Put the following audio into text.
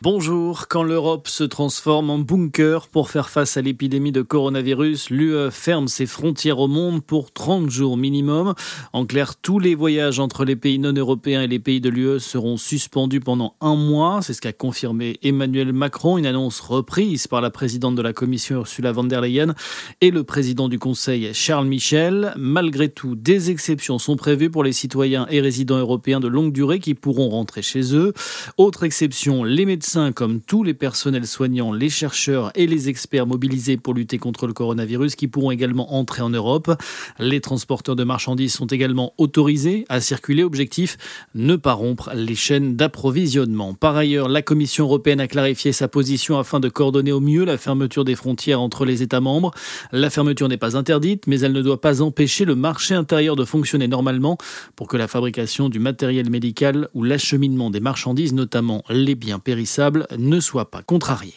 Bonjour, quand l'Europe se transforme en bunker pour faire face à l'épidémie de coronavirus, l'UE ferme ses frontières au monde pour 30 jours minimum. En clair, tous les voyages entre les pays non européens et les pays de l'UE seront suspendus pendant un mois. C'est ce qu'a confirmé Emmanuel Macron, une annonce reprise par la présidente de la Commission Ursula von der Leyen et le président du Conseil Charles Michel. Malgré tout, des exceptions sont prévues pour les citoyens et résidents européens de longue durée qui pourront rentrer chez eux. Autre exception, les médecins comme tous les personnels soignants, les chercheurs et les experts mobilisés pour lutter contre le coronavirus qui pourront également entrer en Europe. Les transporteurs de marchandises sont également autorisés à circuler. Objectif, ne pas rompre les chaînes d'approvisionnement. Par ailleurs, la Commission européenne a clarifié sa position afin de coordonner au mieux la fermeture des frontières entre les États membres. La fermeture n'est pas interdite, mais elle ne doit pas empêcher le marché intérieur de fonctionner normalement pour que la fabrication du matériel médical ou l'acheminement des marchandises, notamment les biens périssables, ne soit pas contrarié.